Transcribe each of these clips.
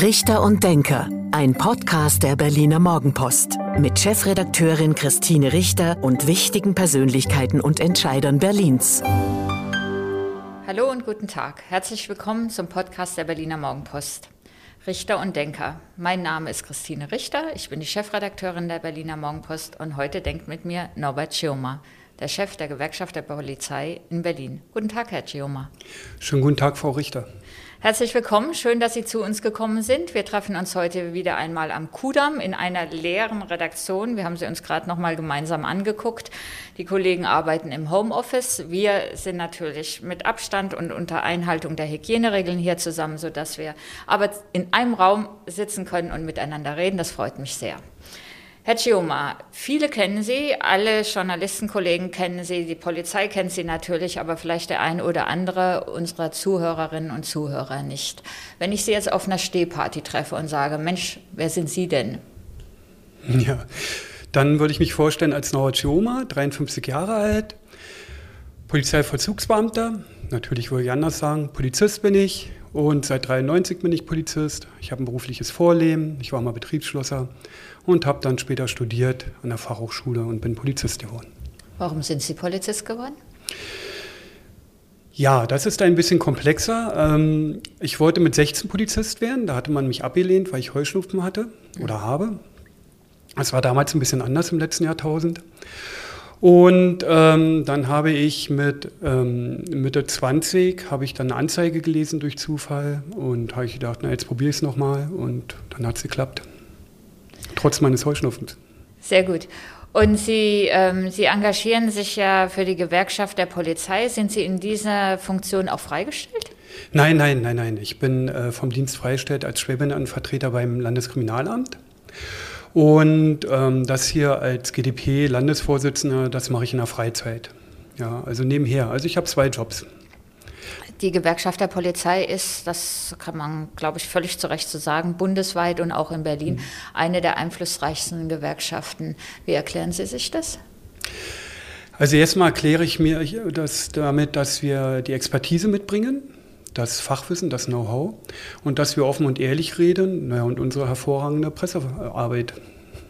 Richter und Denker, ein Podcast der Berliner Morgenpost mit Chefredakteurin Christine Richter und wichtigen Persönlichkeiten und Entscheidern Berlins. Hallo und guten Tag. Herzlich willkommen zum Podcast der Berliner Morgenpost. Richter und Denker. Mein Name ist Christine Richter, ich bin die Chefredakteurin der Berliner Morgenpost und heute denkt mit mir Norbert Schioma, der Chef der Gewerkschaft der Polizei in Berlin. Guten Tag, Herr Schioma. Schönen guten Tag, Frau Richter. Herzlich willkommen, schön, dass Sie zu uns gekommen sind. Wir treffen uns heute wieder einmal am Kudamm in einer leeren Redaktion. Wir haben sie uns gerade noch mal gemeinsam angeguckt. Die Kollegen arbeiten im Homeoffice. Wir sind natürlich mit Abstand und unter Einhaltung der Hygieneregeln hier zusammen, sodass wir aber in einem Raum sitzen können und miteinander reden. Das freut mich sehr. Herr Chioma, viele kennen Sie, alle Journalistenkollegen kennen Sie, die Polizei kennt Sie natürlich, aber vielleicht der ein oder andere unserer Zuhörerinnen und Zuhörer nicht. Wenn ich Sie jetzt auf einer Stehparty treffe und sage, Mensch, wer sind Sie denn? Ja, dann würde ich mich vorstellen als Noah Chioma, 53 Jahre alt, Polizeivollzugsbeamter, natürlich würde ich anders sagen, Polizist bin ich und seit 93 bin ich Polizist. Ich habe ein berufliches Vorleben, ich war mal Betriebsschlosser und habe dann später studiert an der Fachhochschule und bin Polizist geworden. Warum sind Sie Polizist geworden? Ja, das ist ein bisschen komplexer. Ähm, ich wollte mit 16 Polizist werden. Da hatte man mich abgelehnt, weil ich Heuschnupfen hatte oder habe. Das war damals ein bisschen anders im letzten Jahrtausend. Und ähm, dann habe ich mit ähm, Mitte 20 habe ich dann eine Anzeige gelesen durch Zufall und habe ich gedacht, na jetzt probiere ich es nochmal und dann hat es geklappt trotz meines Heuschnupfens. Sehr gut. Und Sie, ähm, Sie engagieren sich ja für die Gewerkschaft der Polizei. Sind Sie in dieser Funktion auch freigestellt? Nein, nein, nein, nein. Ich bin äh, vom Dienst freigestellt als Schwäbinenvertreter beim Landeskriminalamt. Und ähm, das hier als GdP-Landesvorsitzender, das mache ich in der Freizeit. Ja, also nebenher. Also ich habe zwei Jobs. Die Gewerkschaft der Polizei ist, das kann man, glaube ich, völlig zu Recht so sagen, bundesweit und auch in Berlin mhm. eine der einflussreichsten Gewerkschaften. Wie erklären Sie sich das? Also erstmal erkläre ich mir das damit, dass wir die Expertise mitbringen, das Fachwissen, das Know-how und dass wir offen und ehrlich reden naja, und unsere hervorragende Pressearbeit.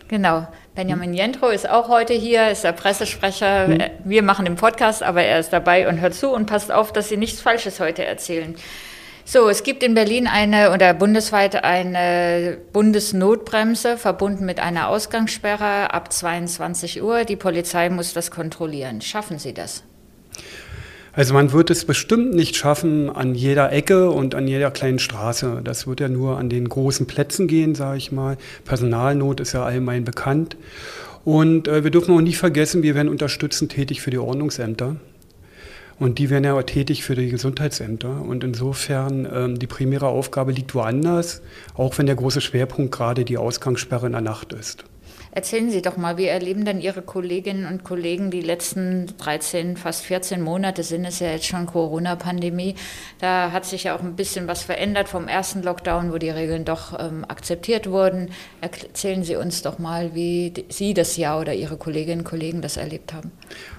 Genau. Benjamin Jentro ist auch heute hier, ist der Pressesprecher. Hm. Wir machen den Podcast, aber er ist dabei und hört zu und passt auf, dass Sie nichts Falsches heute erzählen. So, es gibt in Berlin eine oder bundesweit eine Bundesnotbremse verbunden mit einer Ausgangssperre ab 22 Uhr. Die Polizei muss das kontrollieren. Schaffen Sie das? Also man wird es bestimmt nicht schaffen an jeder Ecke und an jeder kleinen Straße. Das wird ja nur an den großen Plätzen gehen, sage ich mal. Personalnot ist ja allgemein bekannt. Und äh, wir dürfen auch nicht vergessen, wir werden unterstützend tätig für die Ordnungsämter. Und die werden ja auch tätig für die Gesundheitsämter. Und insofern, ähm, die primäre Aufgabe liegt woanders, auch wenn der große Schwerpunkt gerade die Ausgangssperre in der Nacht ist. Erzählen Sie doch mal, wie erleben denn Ihre Kolleginnen und Kollegen die letzten 13, fast 14 Monate sind es ja jetzt schon Corona-Pandemie. Da hat sich ja auch ein bisschen was verändert vom ersten Lockdown, wo die Regeln doch ähm, akzeptiert wurden. Erzählen Sie uns doch mal, wie Sie das Jahr oder Ihre Kolleginnen und Kollegen das erlebt haben.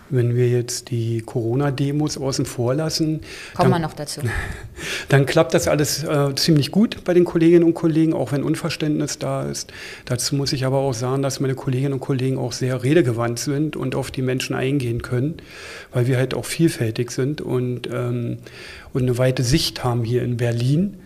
Wenn wir jetzt die Corona-Demos außen vor lassen, kommen wir noch dazu. Dann klappt das alles äh, ziemlich gut bei den Kolleginnen und Kollegen, auch wenn Unverständnis da ist. Dazu muss ich aber auch sagen, dass meine Kolleginnen und Kollegen auch sehr redegewandt sind und auf die Menschen eingehen können, weil wir halt auch vielfältig sind und, ähm, und eine weite Sicht haben hier in Berlin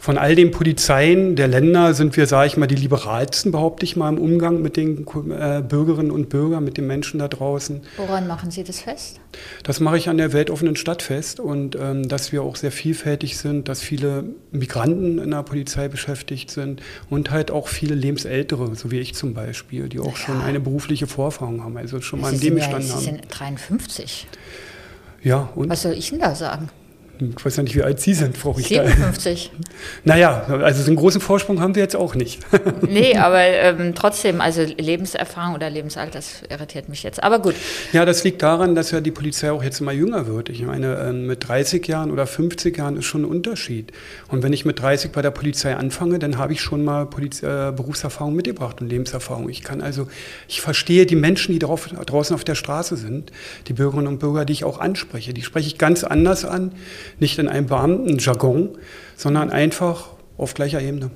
von all den Polizeien der Länder sind wir, sage ich mal, die liberalsten, behaupte ich mal, im Umgang mit den äh, Bürgerinnen und Bürgern, mit den Menschen da draußen. Woran machen Sie das fest? Das mache ich an der weltoffenen Stadt fest und ähm, dass wir auch sehr vielfältig sind, dass viele Migranten in der Polizei beschäftigt sind und halt auch viele Lebensältere, so wie ich zum Beispiel, die auch ja. schon eine berufliche Vorerfahrung haben, also schon mal im Nebenstand ja, haben. Sie sind 53. Ja, und? Was soll ich denn da sagen? Ich weiß ja nicht, wie alt Sie sind, Frau Richter. 57. naja, also so einen großen Vorsprung haben wir jetzt auch nicht. nee, aber ähm, trotzdem, also Lebenserfahrung oder Lebensalter, das irritiert mich jetzt. Aber gut. Ja, das liegt daran, dass ja die Polizei auch jetzt immer jünger wird. Ich meine, ähm, mit 30 Jahren oder 50 Jahren ist schon ein Unterschied. Und wenn ich mit 30 bei der Polizei anfange, dann habe ich schon mal Poliz äh, Berufserfahrung mitgebracht und Lebenserfahrung. Ich kann also, ich verstehe die Menschen, die drauf, draußen auf der Straße sind, die Bürgerinnen und Bürger, die ich auch anspreche. Die spreche ich ganz anders an nicht in einem Beamtenjargon, sondern einfach auf gleicher Ebene.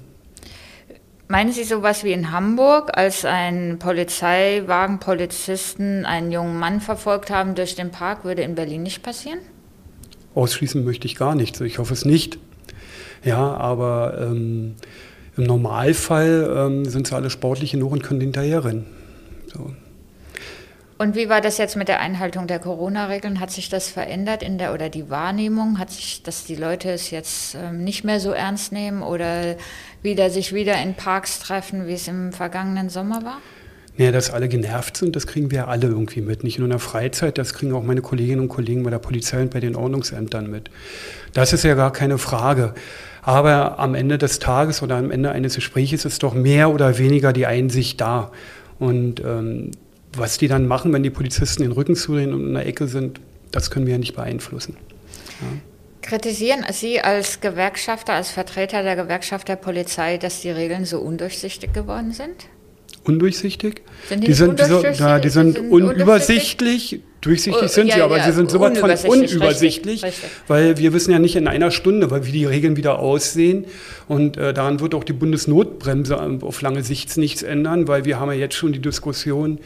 Meinen Sie sowas wie in Hamburg, als ein Polizeiwagen Polizisten einen jungen Mann verfolgt haben durch den Park, würde in Berlin nicht passieren? Ausschließen möchte ich gar nicht. Ich hoffe es nicht. Ja, aber ähm, im Normalfall ähm, sind sie alle sportlich genug und können hinterher rennen. So. Und wie war das jetzt mit der Einhaltung der Corona-Regeln? Hat sich das verändert in der oder die Wahrnehmung? Hat sich, dass die Leute es jetzt ähm, nicht mehr so ernst nehmen oder wieder sich wieder in Parks treffen, wie es im vergangenen Sommer war? Ja, dass alle genervt sind, das kriegen wir alle irgendwie mit. Nicht nur in der Freizeit, das kriegen auch meine Kolleginnen und Kollegen bei der Polizei und bei den Ordnungsämtern mit. Das ist ja gar keine Frage. Aber am Ende des Tages oder am Ende eines Gesprächs ist doch mehr oder weniger die Einsicht da. Und ähm, was die dann machen, wenn die Polizisten den Rücken zudrehen und in der Ecke sind, das können wir ja nicht beeinflussen. Ja. Kritisieren Sie als Gewerkschafter, als Vertreter der Gewerkschaft der Polizei, dass die Regeln so undurchsichtig geworden sind? Undurchsichtig. Sind die, die, sind, so, ja, die sind, sind unübersichtlich. Durchsichtig sind ja, sie, aber ja, sie sind sowas von unübersichtlich, richtig, weil wir wissen ja nicht in einer Stunde, weil wie die Regeln wieder aussehen. Und äh, daran wird auch die Bundesnotbremse auf lange Sicht nichts ändern, weil wir haben ja jetzt schon die Diskussion,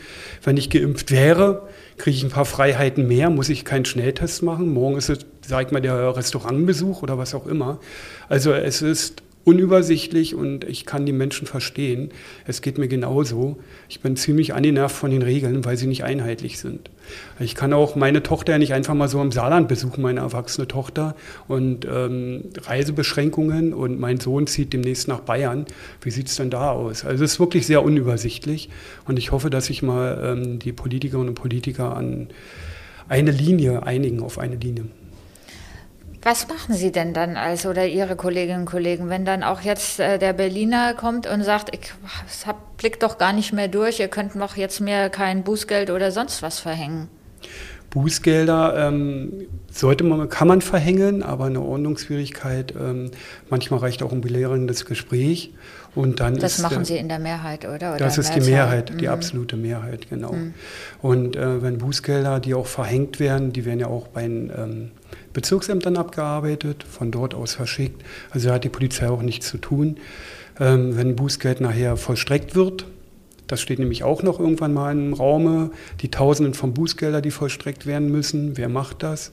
wenn ich geimpft wäre, kriege ich ein paar Freiheiten mehr, muss ich keinen Schnelltest machen. Morgen ist es, sag ich mal, der Restaurantbesuch oder was auch immer. Also es ist unübersichtlich und ich kann die Menschen verstehen. Es geht mir genauso. Ich bin ziemlich angenervt von den Regeln, weil sie nicht einheitlich sind. Ich kann auch meine Tochter ja nicht einfach mal so im Saarland besuchen, meine erwachsene Tochter. Und ähm, Reisebeschränkungen und mein Sohn zieht demnächst nach Bayern. Wie sieht es denn da aus? Also es ist wirklich sehr unübersichtlich und ich hoffe, dass sich mal ähm, die Politikerinnen und Politiker an eine Linie einigen, auf eine Linie. Was machen Sie denn dann als oder Ihre Kolleginnen und Kollegen, wenn dann auch jetzt äh, der Berliner kommt und sagt, ich hab, blick doch gar nicht mehr durch, ihr könnt noch jetzt mehr kein Bußgeld oder sonst was verhängen? Bußgelder ähm, sollte man, kann man verhängen, aber eine Ordnungsschwierigkeit, ähm, manchmal reicht auch ein belehrendes Gespräch. Und dann das ist, machen Sie in der Mehrheit, oder? oder das ist die Mehrheit, mhm. die absolute Mehrheit, genau. Mhm. Und äh, wenn Bußgelder, die auch verhängt werden, die werden ja auch bei den ähm, Bezirksämtern abgearbeitet, von dort aus verschickt. Also da hat die Polizei auch nichts zu tun. Ähm, wenn Bußgeld nachher vollstreckt wird, das steht nämlich auch noch irgendwann mal im Raume, die Tausenden von Bußgelder, die vollstreckt werden müssen. Wer macht das?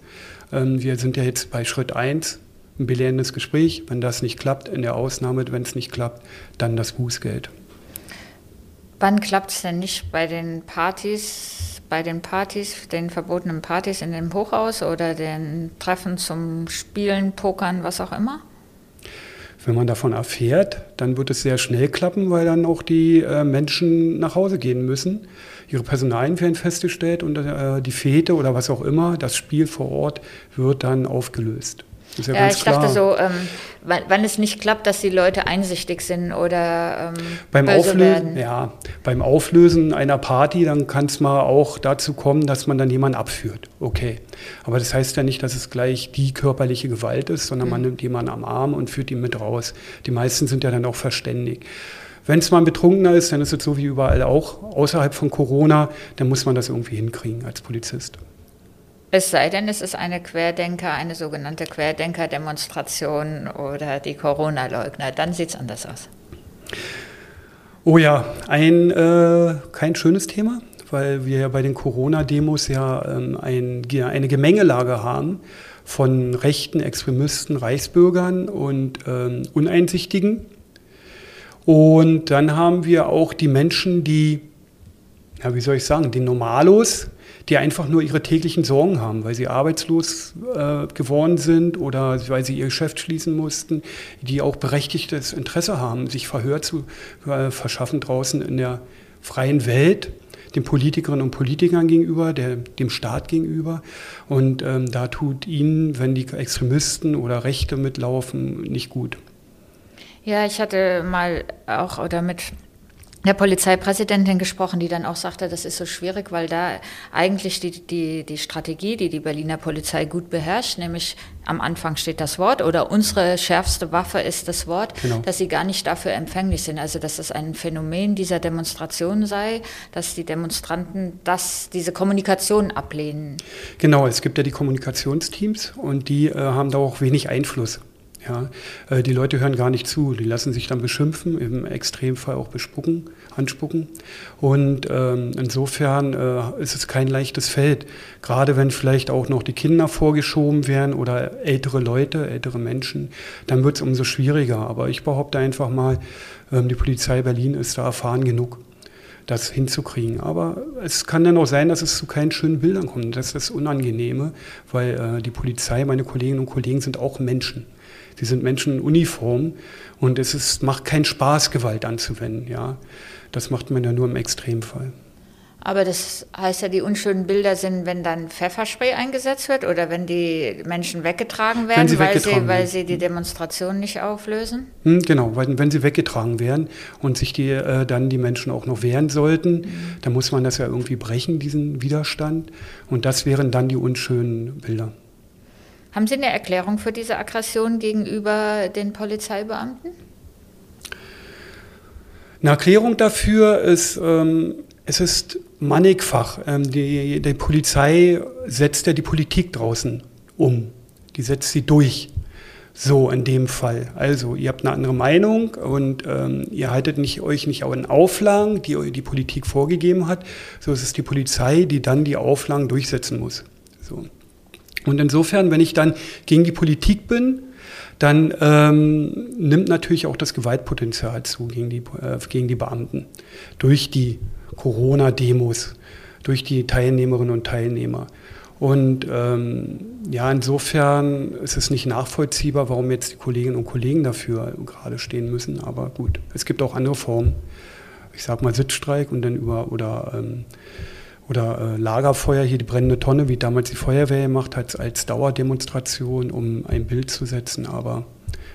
Ähm, wir sind ja jetzt bei Schritt 1, ein belehrendes Gespräch. Wenn das nicht klappt, in der Ausnahme, wenn es nicht klappt, dann das Bußgeld. Wann klappt es denn nicht bei den Partys? bei den Partys, den verbotenen Partys in dem Hochhaus oder den Treffen zum Spielen, Pokern, was auch immer? Wenn man davon erfährt, dann wird es sehr schnell klappen, weil dann auch die äh, Menschen nach Hause gehen müssen. Ihre Personalien werden festgestellt und äh, die Fete oder was auch immer, das Spiel vor Ort wird dann aufgelöst. Ja, ja ich klar. dachte so, ähm, wann, wann, es nicht klappt, dass die Leute einsichtig sind oder ähm, beim Auflösen, werden. Ja, beim Auflösen einer Party, dann kann es mal auch dazu kommen, dass man dann jemanden abführt. Okay, aber das heißt ja nicht, dass es gleich die körperliche Gewalt ist, sondern mhm. man nimmt jemanden am Arm und führt ihn mit raus. Die meisten sind ja dann auch verständig. Wenn es mal ein Betrunkener ist, dann ist es so wie überall auch außerhalb von Corona, dann muss man das irgendwie hinkriegen als Polizist. Es sei denn, es ist eine Querdenker, eine sogenannte Querdenker-Demonstration oder die Corona-Leugner. Dann sieht es anders aus. Oh ja, ein äh, kein schönes Thema, weil wir ja bei den Corona-Demos ja ähm, ein, eine Gemengelage haben von rechten Extremisten, Reichsbürgern und ähm, Uneinsichtigen. Und dann haben wir auch die Menschen, die, ja, wie soll ich sagen, die Normalos, die einfach nur ihre täglichen Sorgen haben, weil sie arbeitslos äh, geworden sind oder weil sie ihr Geschäft schließen mussten, die auch berechtigtes Interesse haben, sich Verhör zu äh, verschaffen draußen in der freien Welt den Politikerinnen und Politikern gegenüber, der, dem Staat gegenüber. Und ähm, da tut ihnen, wenn die Extremisten oder Rechte mitlaufen, nicht gut. Ja, ich hatte mal auch oder mit der Polizeipräsidentin gesprochen, die dann auch sagte, das ist so schwierig, weil da eigentlich die, die, die Strategie, die die Berliner Polizei gut beherrscht, nämlich am Anfang steht das Wort oder unsere schärfste Waffe ist das Wort, genau. dass sie gar nicht dafür empfänglich sind. Also dass es ein Phänomen dieser Demonstration sei, dass die Demonstranten das, diese Kommunikation ablehnen. Genau, es gibt ja die Kommunikationsteams und die äh, haben da auch wenig Einfluss Ja, äh, die Leute hören gar nicht zu, die lassen sich dann beschimpfen, im Extremfall auch bespucken, anspucken. Und ähm, insofern äh, ist es kein leichtes Feld. Gerade wenn vielleicht auch noch die Kinder vorgeschoben werden oder ältere Leute, ältere Menschen, dann wird es umso schwieriger. Aber ich behaupte einfach mal, ähm, die Polizei Berlin ist da erfahren genug das hinzukriegen. Aber es kann dann auch sein, dass es zu keinen schönen Bildern kommt. Das ist das Unangenehme, weil äh, die Polizei, meine Kolleginnen und Kollegen sind auch Menschen. Sie sind Menschen in Uniform und es ist, macht keinen Spaß, Gewalt anzuwenden. Ja. Das macht man ja nur im Extremfall. Aber das heißt ja, die unschönen Bilder sind, wenn dann Pfefferspray eingesetzt wird oder wenn die Menschen weggetragen werden, sie weil, weggetragen sie, weil werden. sie die Demonstration nicht auflösen? Hm, genau, weil, wenn sie weggetragen werden und sich die, äh, dann die Menschen auch noch wehren sollten, mhm. dann muss man das ja irgendwie brechen, diesen Widerstand. Und das wären dann die unschönen Bilder. Haben Sie eine Erklärung für diese Aggression gegenüber den Polizeibeamten? Eine Erklärung dafür ist, ähm, es ist mannigfach. Ähm, die, die Polizei setzt ja die Politik draußen um. Die setzt sie durch. So in dem Fall. Also, ihr habt eine andere Meinung und ähm, ihr haltet nicht, euch nicht an Auflagen, die die Politik vorgegeben hat. So ist es die Polizei, die dann die Auflagen durchsetzen muss. So. Und insofern, wenn ich dann gegen die Politik bin, dann ähm, nimmt natürlich auch das Gewaltpotenzial zu gegen die, äh, gegen die Beamten durch die Corona-Demos, durch die Teilnehmerinnen und Teilnehmer. Und ähm, ja, insofern ist es nicht nachvollziehbar, warum jetzt die Kolleginnen und Kollegen dafür gerade stehen müssen. Aber gut, es gibt auch andere Formen. Ich sage mal Sitzstreik und dann über oder ähm, oder äh, Lagerfeuer, hier die brennende Tonne, wie damals die Feuerwehr gemacht hat, als Dauerdemonstration, um ein Bild zu setzen. Aber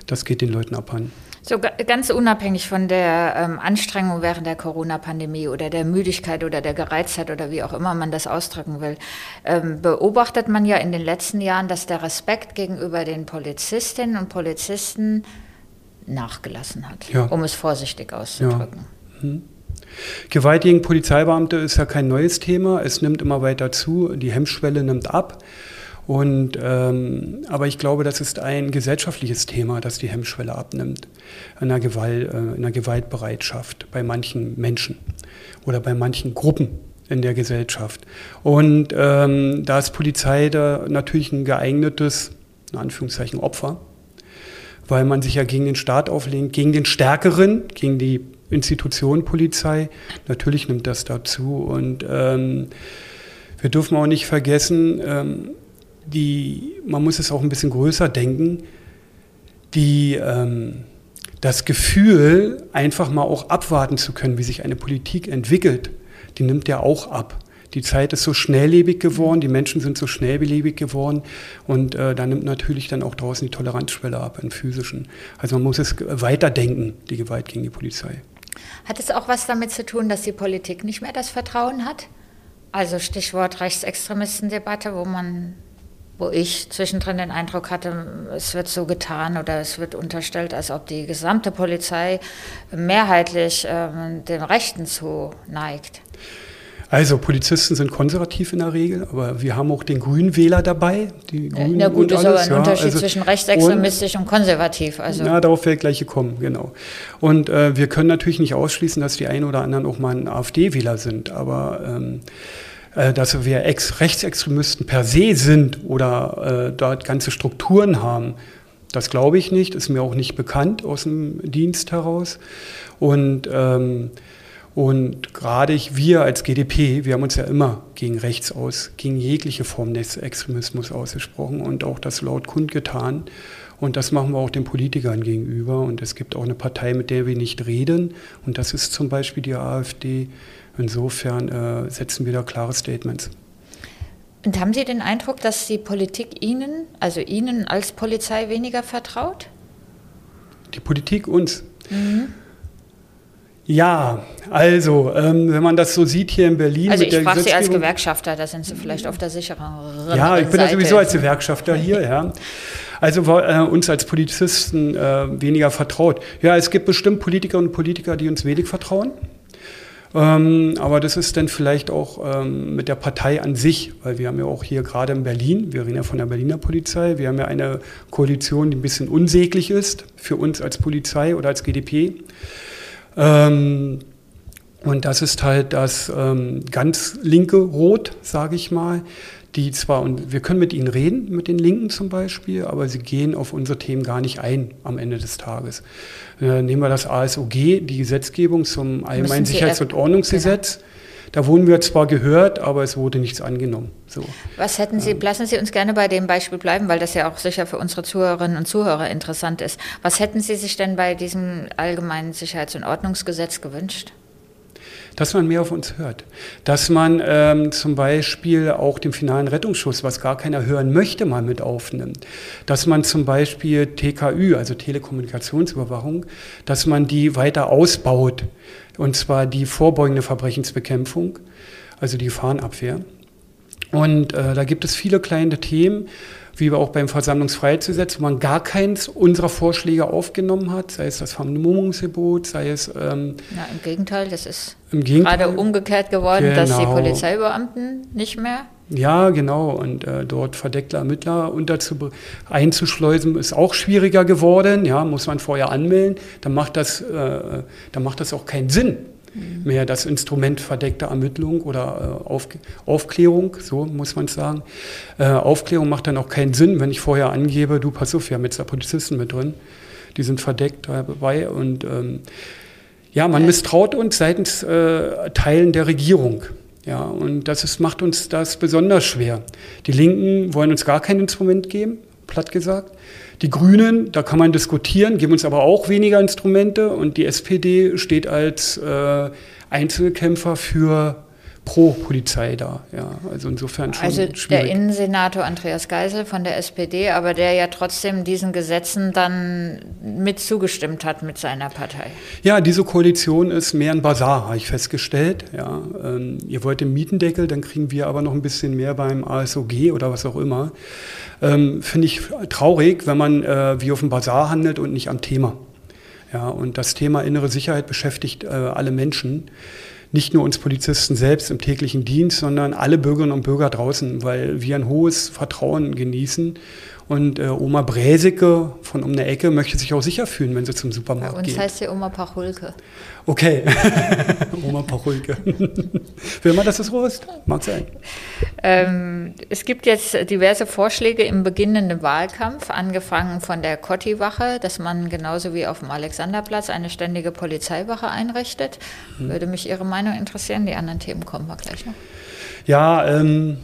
das geht den Leuten abhanden. So ganz unabhängig von der ähm, Anstrengung während der Corona-Pandemie oder der Müdigkeit oder der Gereiztheit oder wie auch immer man das ausdrücken will, ähm, beobachtet man ja in den letzten Jahren, dass der Respekt gegenüber den Polizistinnen und Polizisten nachgelassen hat, ja. um es vorsichtig auszudrücken. Ja. Hm. Gewalt gegen Polizeibeamte ist ja kein neues Thema. Es nimmt immer weiter zu. Die Hemmschwelle nimmt ab. Und, ähm, aber ich glaube, das ist ein gesellschaftliches Thema, dass die Hemmschwelle abnimmt in der, Gewalt, äh, in der Gewaltbereitschaft bei manchen Menschen oder bei manchen Gruppen in der Gesellschaft. Und ähm, da ist Polizei da natürlich ein geeignetes, in Anführungszeichen, Opfer, weil man sich ja gegen den Staat auflehnt, gegen den Stärkeren, gegen die Institution Polizei. Natürlich nimmt das dazu. Und ähm, wir dürfen auch nicht vergessen, ähm, die, man muss es auch ein bisschen größer denken, die, ähm, das Gefühl, einfach mal auch abwarten zu können, wie sich eine Politik entwickelt, die nimmt ja auch ab. Die Zeit ist so schnelllebig geworden, die Menschen sind so schnellbelebig geworden und äh, da nimmt natürlich dann auch draußen die Toleranzschwelle ab im physischen. Also man muss es weiterdenken, die Gewalt gegen die Polizei. Hat es auch was damit zu tun, dass die Politik nicht mehr das Vertrauen hat? Also Stichwort Rechtsextremistendebatte, wo man, wo ich zwischendrin den Eindruck hatte, es wird so getan oder es wird unterstellt, als ob die gesamte Polizei mehrheitlich ähm, dem Rechten zu neigt. Also Polizisten sind konservativ in der Regel, aber wir haben auch den Grünwähler dabei. Die Grünen Na gut, ist aber ein ja, Unterschied also zwischen rechtsextremistisch und, und, konservativ. Also. Ja, darauf werde ich gleich kommen, genau. Und äh, wir können natürlich nicht ausschließen, dass die einen oder anderen auch mal ein AfD-Wähler sind, aber ähm, äh, dass wir Ex Rechtsextremisten per se sind oder äh, dort ganze Strukturen haben, das glaube ich nicht, ist mir auch nicht bekannt aus dem Dienst heraus. Und ähm, und gerade wir als GDP, wir haben uns ja immer gegen rechts aus, gegen jegliche Form des Extremismus ausgesprochen und auch das laut kundgetan. Und das machen wir auch den Politikern gegenüber. Und es gibt auch eine Partei, mit der wir nicht reden. Und das ist zum Beispiel die AfD. Insofern äh, setzen wir da klare Statements. Und haben Sie den Eindruck, dass die Politik Ihnen, also Ihnen als Polizei weniger vertraut? Die Politik uns. Mhm. Ja, also, ähm, wenn man das so sieht hier in Berlin. Also, ich frage Sie als Gewerkschafter, da sind Sie vielleicht auf der sicheren Ja, ich bin ja sowieso als Gewerkschafter hier, ja. Also äh, uns als Polizisten äh, weniger vertraut. Ja, es gibt bestimmt Politiker und Politiker, die uns wenig vertrauen. Ähm, aber das ist dann vielleicht auch ähm, mit der Partei an sich, weil wir haben ja auch hier gerade in Berlin, wir reden ja von der Berliner Polizei, wir haben ja eine Koalition, die ein bisschen unsäglich ist für uns als Polizei oder als GDP. Ähm, und das ist halt das ähm, ganz linke Rot, sage ich mal, die zwar, und wir können mit ihnen reden, mit den Linken zum Beispiel, aber sie gehen auf unsere Themen gar nicht ein am Ende des Tages. Äh, nehmen wir das ASOG, die Gesetzgebung zum Allgemeinen Sicherheits- und Ordnungsgesetz. Genau. Da wurden wir zwar gehört, aber es wurde nichts angenommen. So. Was hätten Sie, ähm, lassen Sie uns gerne bei dem Beispiel bleiben, weil das ja auch sicher für unsere Zuhörerinnen und Zuhörer interessant ist. Was hätten Sie sich denn bei diesem allgemeinen Sicherheits- und Ordnungsgesetz gewünscht? Dass man mehr auf uns hört. Dass man ähm, zum Beispiel auch den finalen Rettungsschuss, was gar keiner hören möchte, mal mit aufnimmt. Dass man zum Beispiel TKÜ, also Telekommunikationsüberwachung, dass man die weiter ausbaut. Und zwar die vorbeugende Verbrechensbekämpfung, also die Gefahrenabwehr. Und äh, da gibt es viele kleine Themen, wie wir auch beim Versammlungsfreiheitsgesetz, wo man gar keins unserer Vorschläge aufgenommen hat, sei es das Vermummungsgebot, sei es... Ähm, ja, im Gegenteil, das ist gerade umgekehrt geworden, genau. dass die genau. Polizeibeamten nicht mehr... Ja, genau. Und äh, dort verdeckte Ermittler einzuschleusen, ist auch schwieriger geworden. Ja, muss man vorher anmelden. Dann macht das, äh, dann macht das auch keinen Sinn mehr das Instrument verdeckte Ermittlung oder äh, Auf, Aufklärung, so muss man sagen. Äh, Aufklärung macht dann auch keinen Sinn, wenn ich vorher angebe, du pass auf, wir haben jetzt da Polizisten mit drin, die sind verdeckt dabei und ähm, ja, man misstraut uns seitens äh, Teilen der Regierung. Ja, und das ist, macht uns das besonders schwer. Die Linken wollen uns gar kein Instrument geben, platt gesagt. Die Grünen, da kann man diskutieren, geben uns aber auch weniger Instrumente. Und die SPD steht als äh, Einzelkämpfer für pro Polizei da. Ja, also insofern schon Also schwierig. der Innensenator Andreas Geisel von der SPD, aber der ja trotzdem diesen Gesetzen dann mit zugestimmt hat mit seiner Partei. Ja, diese Koalition ist mehr ein Bazar, habe ich festgestellt. Ja, ähm, ihr wollt den Mietendeckel, dann kriegen wir aber noch ein bisschen mehr beim ASOG oder was auch immer. Ähm, Finde ich traurig, wenn man äh, wie auf dem Bazar handelt und nicht am Thema. Ja, und das Thema innere Sicherheit beschäftigt äh, alle Menschen nicht nur uns Polizisten selbst im täglichen Dienst, sondern alle Bürgerinnen und Bürger draußen, weil wir ein hohes Vertrauen genießen und äh, Oma Bräseke von um der Ecke möchte sich auch sicher fühlen, wenn sie zum Supermarkt geht. Bei uns geht. heißt sie Oma Pachulke. Okay, Oma Pachulke. Will man, dass es so ist? Mag sein. Ähm, es gibt jetzt diverse Vorschläge im beginnenden Wahlkampf, angefangen von der Kotti-Wache, dass man genauso wie auf dem Alexanderplatz eine ständige Polizeiwache einrichtet. Hm. Würde mich Ihre Meinung interessieren. Die anderen Themen kommen wir gleich noch. Ja, ähm,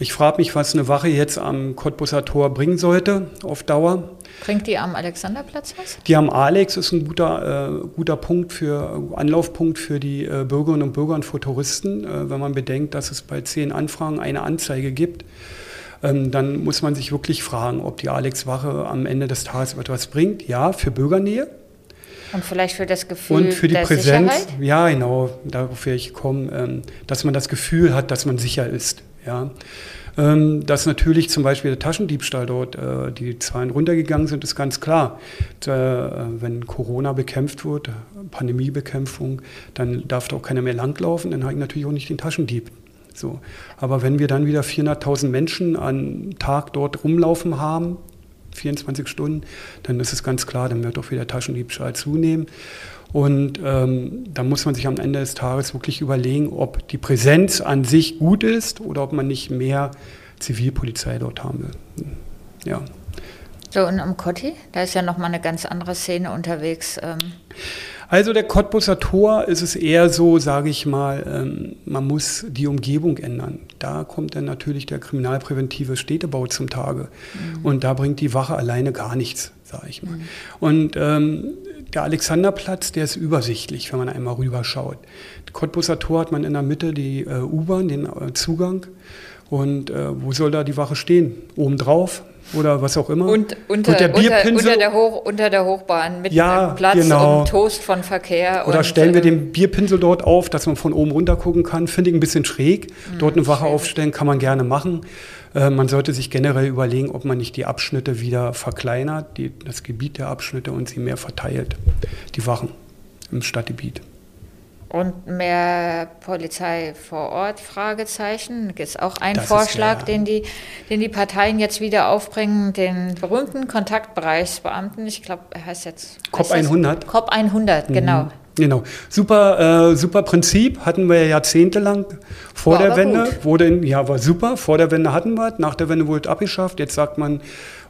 ich frage mich, was eine Wache jetzt am Cottbusser Tor bringen sollte auf Dauer. Bringt die am Alexanderplatz was? Die am Alex ist ein guter, äh, guter Punkt für, Anlaufpunkt für die äh, Bürgerinnen und Bürger und für Touristen. Äh, wenn man bedenkt, dass es bei zehn Anfragen eine Anzeige gibt, ähm, dann muss man sich wirklich fragen, ob die Alex-Wache am Ende des Tages etwas bringt. Ja, für Bürgernähe. Und vielleicht für das Gefühl Und für die Präsenz. Sicherheit? Ja, genau, darauf werde ich kommen, ähm, dass man das Gefühl hat, dass man sicher ist. Ja. Ähm, dass natürlich zum Beispiel der Taschendiebstahl dort, äh, die Zahlen runtergegangen sind, ist ganz klar. Äh, wenn Corona bekämpft wird, Pandemiebekämpfung, dann darf da auch keiner mehr langlaufen, dann habe ich natürlich auch nicht den Taschendieb. So. Aber wenn wir dann wieder 400.000 Menschen am Tag dort rumlaufen haben, 24 Stunden, dann ist es ganz klar, dann wird auch wieder Taschendiebstahl zunehmen. Und ähm, da muss man sich am Ende des Tages wirklich überlegen, ob die Präsenz an sich gut ist oder ob man nicht mehr Zivilpolizei dort haben will. Ja. So, und am Kotti, da ist ja nochmal eine ganz andere Szene unterwegs. Ähm. Also der Cottbusser Tor ist es eher so, sage ich mal, ähm, man muss die Umgebung ändern. Da kommt dann natürlich der kriminalpräventive Städtebau zum Tage. Mhm. Und da bringt die Wache alleine gar nichts, sage ich mal. Mhm. Und ähm, der Alexanderplatz, der ist übersichtlich, wenn man einmal rüberschaut. Cottbusser Tor hat man in der Mitte die äh, U-Bahn, den äh, Zugang. Und äh, wo soll da die Wache stehen? Oben drauf oder was auch immer? Und unter, und der Bierpinsel, unter, der, Hoch, unter der Hochbahn mit ja, einem Platz genau. und Toast von Verkehr. Oder stellen wir äh, den Bierpinsel dort auf, dass man von oben runter gucken kann. Finde ich ein bisschen schräg. Dort eine Wache schräg. aufstellen kann man gerne machen. Äh, man sollte sich generell überlegen, ob man nicht die Abschnitte wieder verkleinert, die, das Gebiet der Abschnitte und sie mehr verteilt, die Wachen im Stadtgebiet. Und mehr Polizei vor Ort, Fragezeichen. Ist auch ein Das Vorschlag, der- den, die, den die Parteien jetzt wieder aufbringen, den berühmten Kontaktbereichsbeamten. Ich glaube, er heißt jetzt... COP heißt das? 100. COP 100, genau. Genau. Super, äh, super Prinzip. Hatten wir ja jahrzehntelang vor War der Wende. gut. Wurde in, ja, war super. Vor der Wende hatten wir es. Nach der Wende wurde es abgeschafft. Jetzt sagt man,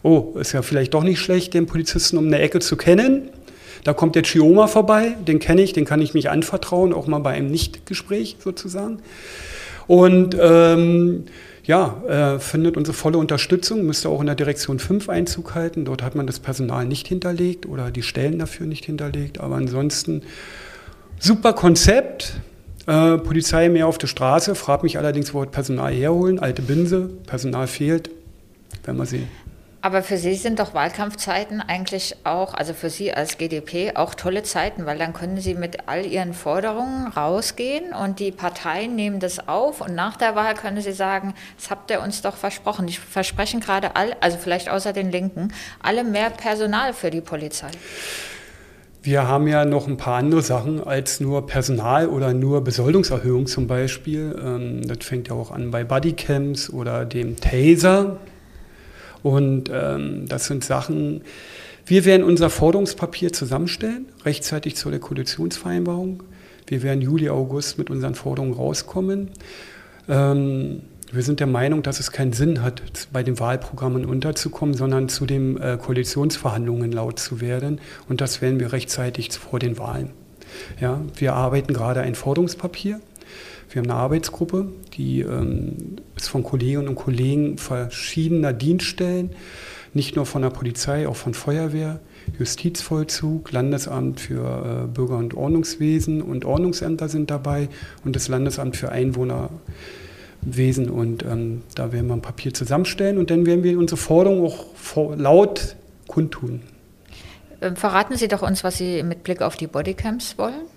oh, ist ja vielleicht doch nicht schlecht, den Polizisten um eine Ecke zu kennen. Da kommt der Chioma vorbei. Den kenne ich, den kann ich mich anvertrauen, auch mal bei einem Nichtgespräch sozusagen. Und ähm, ja, äh, findet unsere volle Unterstützung, müsste auch in der Direktion 5 Einzug halten. Dort hat man das Personal nicht hinterlegt oder die Stellen dafür nicht hinterlegt. Aber ansonsten super Konzept. Äh, Polizei mehr auf der Straße. Frag mich allerdings, wo Personal herholen. Alte Binse, Personal fehlt. Werden wir sehen. Aber für Sie sind doch Wahlkampfzeiten eigentlich auch, also für Sie als GDP, auch tolle Zeiten, weil dann können Sie mit all Ihren Forderungen rausgehen und die Parteien nehmen das auf und nach der Wahl können Sie sagen, das habt ihr uns doch versprochen. Die versprechen gerade alle, also vielleicht außer den Linken, alle mehr Personal für die Polizei. Wir haben ja noch ein paar andere Sachen als nur Personal oder nur Besoldungserhöhung zum Beispiel. Ähm, das fängt ja auch an bei Bodycams oder dem Taser. Und ähm, das sind Sachen, wir werden unser Forderungspapier zusammenstellen, rechtzeitig zu der Koalitionsvereinbarung. Wir werden Juli, August mit unseren Forderungen rauskommen. Ähm, wir sind der Meinung, dass es keinen Sinn hat, bei den Wahlprogrammen unterzukommen, sondern zu den äh, Koalitionsverhandlungen laut zu werden. Und das werden wir rechtzeitig vor den Wahlen. Ja, wir arbeiten gerade ein Forderungspapier. Wir haben eine Arbeitsgruppe, die ähm, ist von Kolleginnen und Kollegen verschiedener Dienststellen, nicht nur von der Polizei, auch von Feuerwehr, Justizvollzug, Landesamt für äh, Bürger- und Ordnungswesen und Ordnungsämter sind dabei und das Landesamt für Einwohnerwesen. Und ähm, da werden wir ein Papier zusammenstellen und dann werden wir unsere Forderungen auch vor, laut kundtun. Ähm, Verraten Sie doch uns, was Sie mit Blick auf die Bodycams wollen.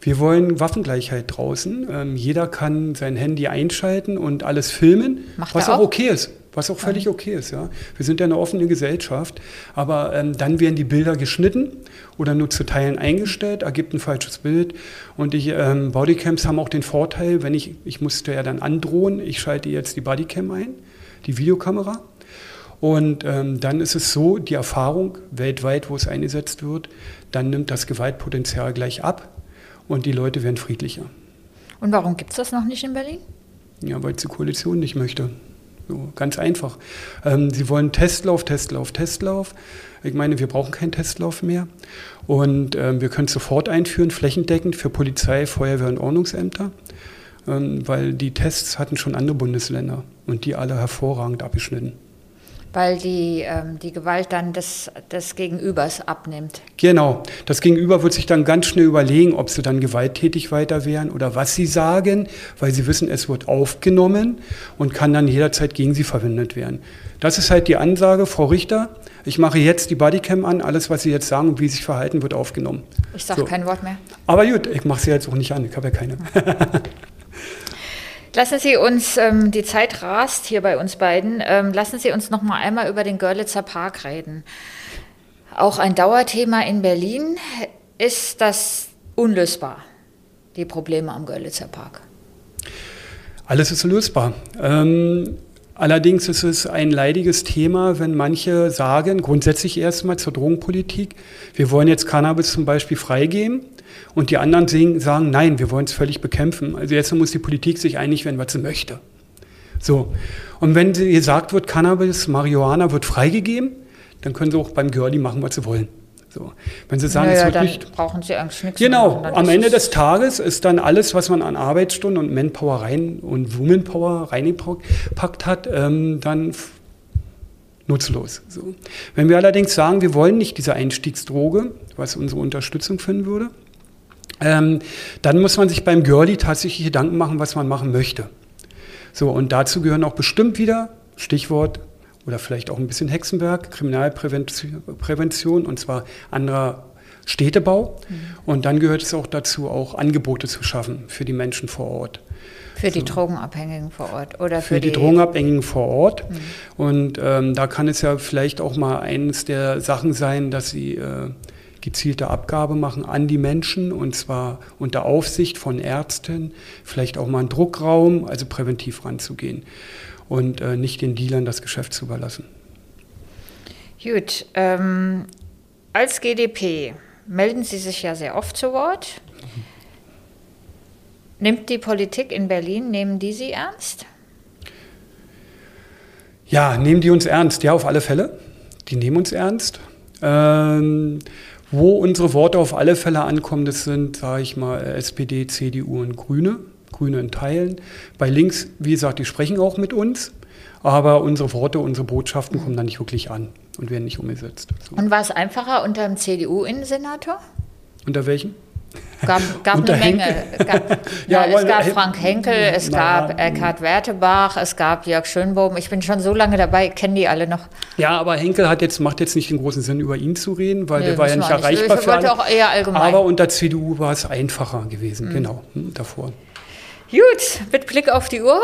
Wir wollen Waffengleichheit draußen. Ähm, jeder kann sein Handy einschalten und alles filmen, Macht was auch auch? okay ist. Was auch völlig okay ist, ja. Wir sind ja eine offene Gesellschaft, aber ähm, dann werden die Bilder geschnitten oder nur zu Teilen eingestellt, ergibt ein falsches Bild. Und die ähm, Bodycams haben auch den Vorteil, wenn ich, ich musste ja dann androhen, ich schalte jetzt die Bodycam ein, die Videokamera. Und ähm, dann ist es so, die Erfahrung weltweit, wo es eingesetzt wird, dann nimmt das Gewaltpotenzial gleich ab und die Leute werden friedlicher. Und warum gibt es das noch nicht in Berlin? Ja, weil es die Koalition nicht möchte. So, ganz einfach. Ähm, sie wollen Testlauf, Testlauf, Testlauf. Ich meine, wir brauchen keinen Testlauf mehr. Und ähm, wir können es sofort einführen, flächendeckend für Polizei, Feuerwehr und Ordnungsämter. Ähm, weil die Tests hatten schon andere Bundesländer und die alle hervorragend abgeschnitten. Weil die, ähm, die Gewalt dann des, des Gegenübers abnimmt. Genau. Das Gegenüber wird sich dann ganz schnell überlegen, ob sie dann gewalttätig weiter wären oder was sie sagen, weil sie wissen, es wird aufgenommen und kann dann jederzeit gegen sie verwendet werden. Das ist halt die Ansage, Frau Richter. Ich mache jetzt die Bodycam an. Alles, was Sie jetzt sagen und wie Sie sich verhalten, wird aufgenommen. Ich sage So. kein Wort mehr. Aber gut, ich mache sie jetzt auch nicht an. Ich habe ja keine. Lassen Sie uns, ähm, die Zeit rast hier bei uns beiden, ähm, lassen Sie uns noch mal einmal über den Görlitzer Park reden. Auch ein Dauerthema in Berlin ist das unlösbar, die Probleme am Görlitzer Park. Alles ist lösbar. Ähm, allerdings ist es ein leidiges Thema, wenn manche sagen, grundsätzlich erstmal zur Drogenpolitik, wir wollen jetzt Cannabis zum Beispiel freigeben und die anderen sehen- sagen, nein, wir wollen es völlig bekämpfen. Also jetzt muss die Politik sich einig werden, was sie möchte. So. Und wenn sie- gesagt wird, Cannabis, Marihuana wird freigegeben, dann können sie auch beim Girlie machen, was sie wollen. So. Wenn sie sagen, es naja, wird dann nicht brauchen Sie eigentlich nichts Genau, machen, am Ende es- des Tages ist dann alles, was man an Arbeitsstunden und Manpower rein und Womanpower reingepackt hat, ähm, dann nutzlos. So. Wenn wir allerdings sagen, wir wollen nicht diese Einstiegsdroge, was unsere Unterstützung finden würde, ähm, dann muss man sich beim Girlie tatsächlich Gedanken machen, was man machen möchte. So, und dazu gehören auch bestimmt wieder, Stichwort, oder vielleicht auch ein bisschen Hexenberg, Kriminalprävention, Prävention, und zwar anderer Städtebau. Und dann gehört es auch dazu, auch Angebote zu schaffen für die Menschen vor Ort. Für die Drogenabhängigen vor Ort oder für, Für die Drogenabhängigen vor Ort. Und ähm, da kann es ja vielleicht auch mal eines der Sachen sein, dass sie äh, gezielte Abgabe machen an die Menschen und zwar unter Aufsicht von Ärzten, vielleicht auch mal einen Druckraum, also präventiv ranzugehen und äh, nicht den Dealern das Geschäft zu überlassen. Gut, ähm, als GDP melden Sie sich ja sehr oft zu Wort. Nimmt die Politik in Berlin, nehmen die Sie ernst? Ja, nehmen die uns ernst? Ja, auf alle Fälle. Die nehmen uns ernst. Ähm, wo unsere Worte auf alle Fälle ankommen, das sind, sage ich mal, SPD, CDU und Grüne. Grüne in Teilen. Bei links, wie gesagt, die sprechen auch mit uns, aber unsere Worte, unsere Botschaften kommen da nicht wirklich an und werden nicht umgesetzt. So. Und war es einfacher unter dem CDU-Innensenator? Unter welchem? Gab, gab eine Menge. Gab, ja, ja, es gab Frank Henkel, es gab ja, Eckhard Wertebach, es gab Jörg Schönbohm. Ich bin schon so lange dabei, kennen die alle noch. Ja, aber Henkel hat jetzt, macht jetzt nicht den großen Sinn, über ihn zu reden, weil nee, der war ja nicht erreichbar nicht. Ich für alle. Auch eher allgemein. Aber unter CDU war es einfacher gewesen, mhm. genau, hm, davor. Gut, mit Blick auf die Uhr,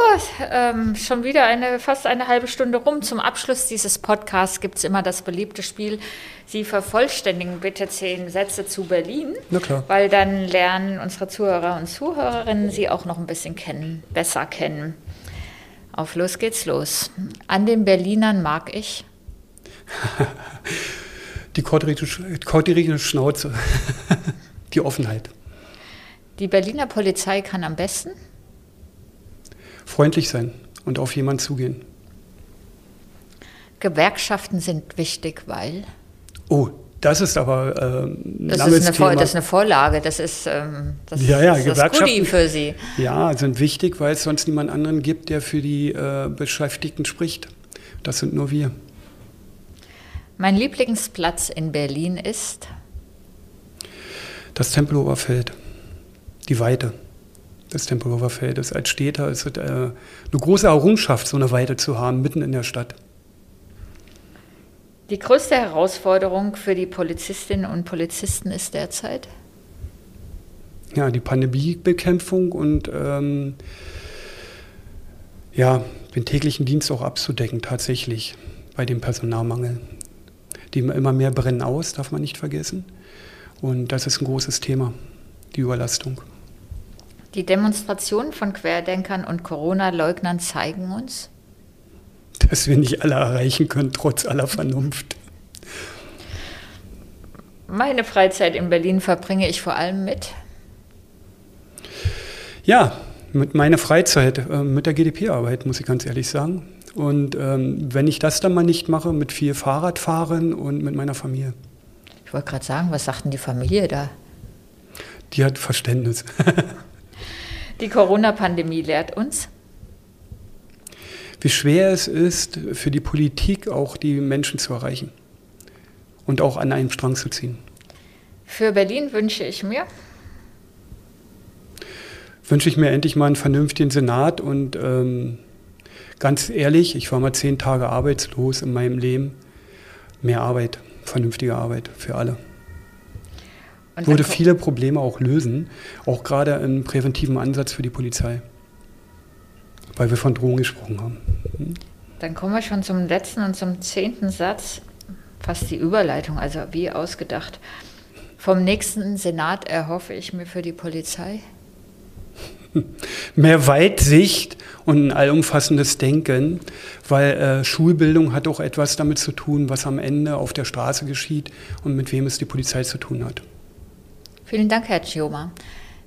ähm, schon wieder eine, fast eine halbe Stunde rum. Zum Abschluss dieses Podcasts gibt es immer das beliebte Spiel. Sie vervollständigen bitte zehn Sätze zu Berlin, Na klar. weil dann lernen unsere Zuhörer und Zuhörerinnen Sie auch noch ein bisschen kennen, besser kennen. Auf los geht's los. An den Berlinern mag ich. die kordirische Schnauze, die Offenheit. Die Berliner Polizei kann am besten freundlich sein und auf jemanden zugehen. Gewerkschaften sind wichtig, weil. Oh, das ist aber äh, das, ist eine Vor, das ist eine Vorlage, das ist, ähm, das, ja, ja, ist das Goodie für Sie. Ja, sind wichtig, weil es sonst niemand anderen gibt, der für die äh, Beschäftigten spricht. Das sind nur wir. Mein Lieblingsplatz in Berlin ist? Das Tempelhofer Feld, die Weite des Tempelhofer Feldes. Als Städter ist es äh, eine große Errungenschaft, so eine Weite zu haben, mitten in der Stadt. Die größte Herausforderung für die Polizistinnen und Polizisten ist derzeit? Ja, die Pandemiebekämpfung und ähm, ja, den täglichen Dienst auch abzudecken, tatsächlich bei dem Personalmangel. Die immer mehr brennen aus, darf man nicht vergessen. Und das ist ein großes Thema, die Überlastung. Die Demonstrationen von Querdenkern und Corona-Leugnern zeigen uns, dass wir nicht alle erreichen können, trotz aller Vernunft. Meine Freizeit in Berlin verbringe ich vor allem mit. Ja, mit meiner Freizeit, äh, mit der GDP-Arbeit, muss ich ganz ehrlich sagen. Und ähm, wenn ich das dann mal nicht mache, mit viel Fahrradfahren und mit meiner Familie. Ich wollte gerade sagen, was sagt denn die Familie da? Die hat Verständnis. Die Corona-Pandemie lehrt uns, wie schwer es ist, für die Politik auch die Menschen zu erreichen und auch an einem Strang zu ziehen. Für Berlin wünsche ich mir, wünsche ich mir endlich mal einen vernünftigen Senat und ähm, ganz ehrlich, ich war mal zehn Tage arbeitslos in meinem Leben. Mehr Arbeit, vernünftige Arbeit für alle. Und Würde viele Probleme auch lösen, auch gerade im präventiven Ansatz für die Polizei weil wir von Drohung gesprochen haben. Hm? Dann kommen wir schon zum letzten und zum zehnten Satz, fast die Überleitung, also wie ausgedacht. Vom nächsten Senat erhoffe ich mir für die Polizei. Mehr Weitsicht und ein allumfassendes Denken, weil äh, Schulbildung hat auch etwas damit zu tun, was am Ende auf der Straße geschieht und mit wem es die Polizei zu tun hat. Vielen Dank, Herr Chioma.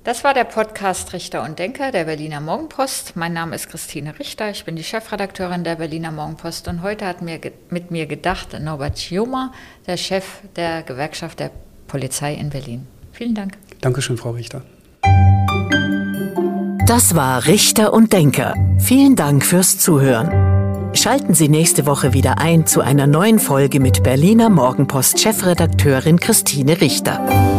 Das war der Podcast Richter und Denker der Berliner Morgenpost. Mein Name ist Christine Richter, ich bin die Chefredakteurin der Berliner Morgenpost und heute hat mir mit mir gedacht Norbert Schiomer, der Chef der Gewerkschaft der Polizei in Berlin. Vielen Dank. Dankeschön, Frau Richter. Das war Richter und Denker. Vielen Dank fürs Zuhören. Schalten Sie nächste Woche wieder ein zu einer neuen Folge mit Berliner Morgenpost Chefredakteurin Christine Richter.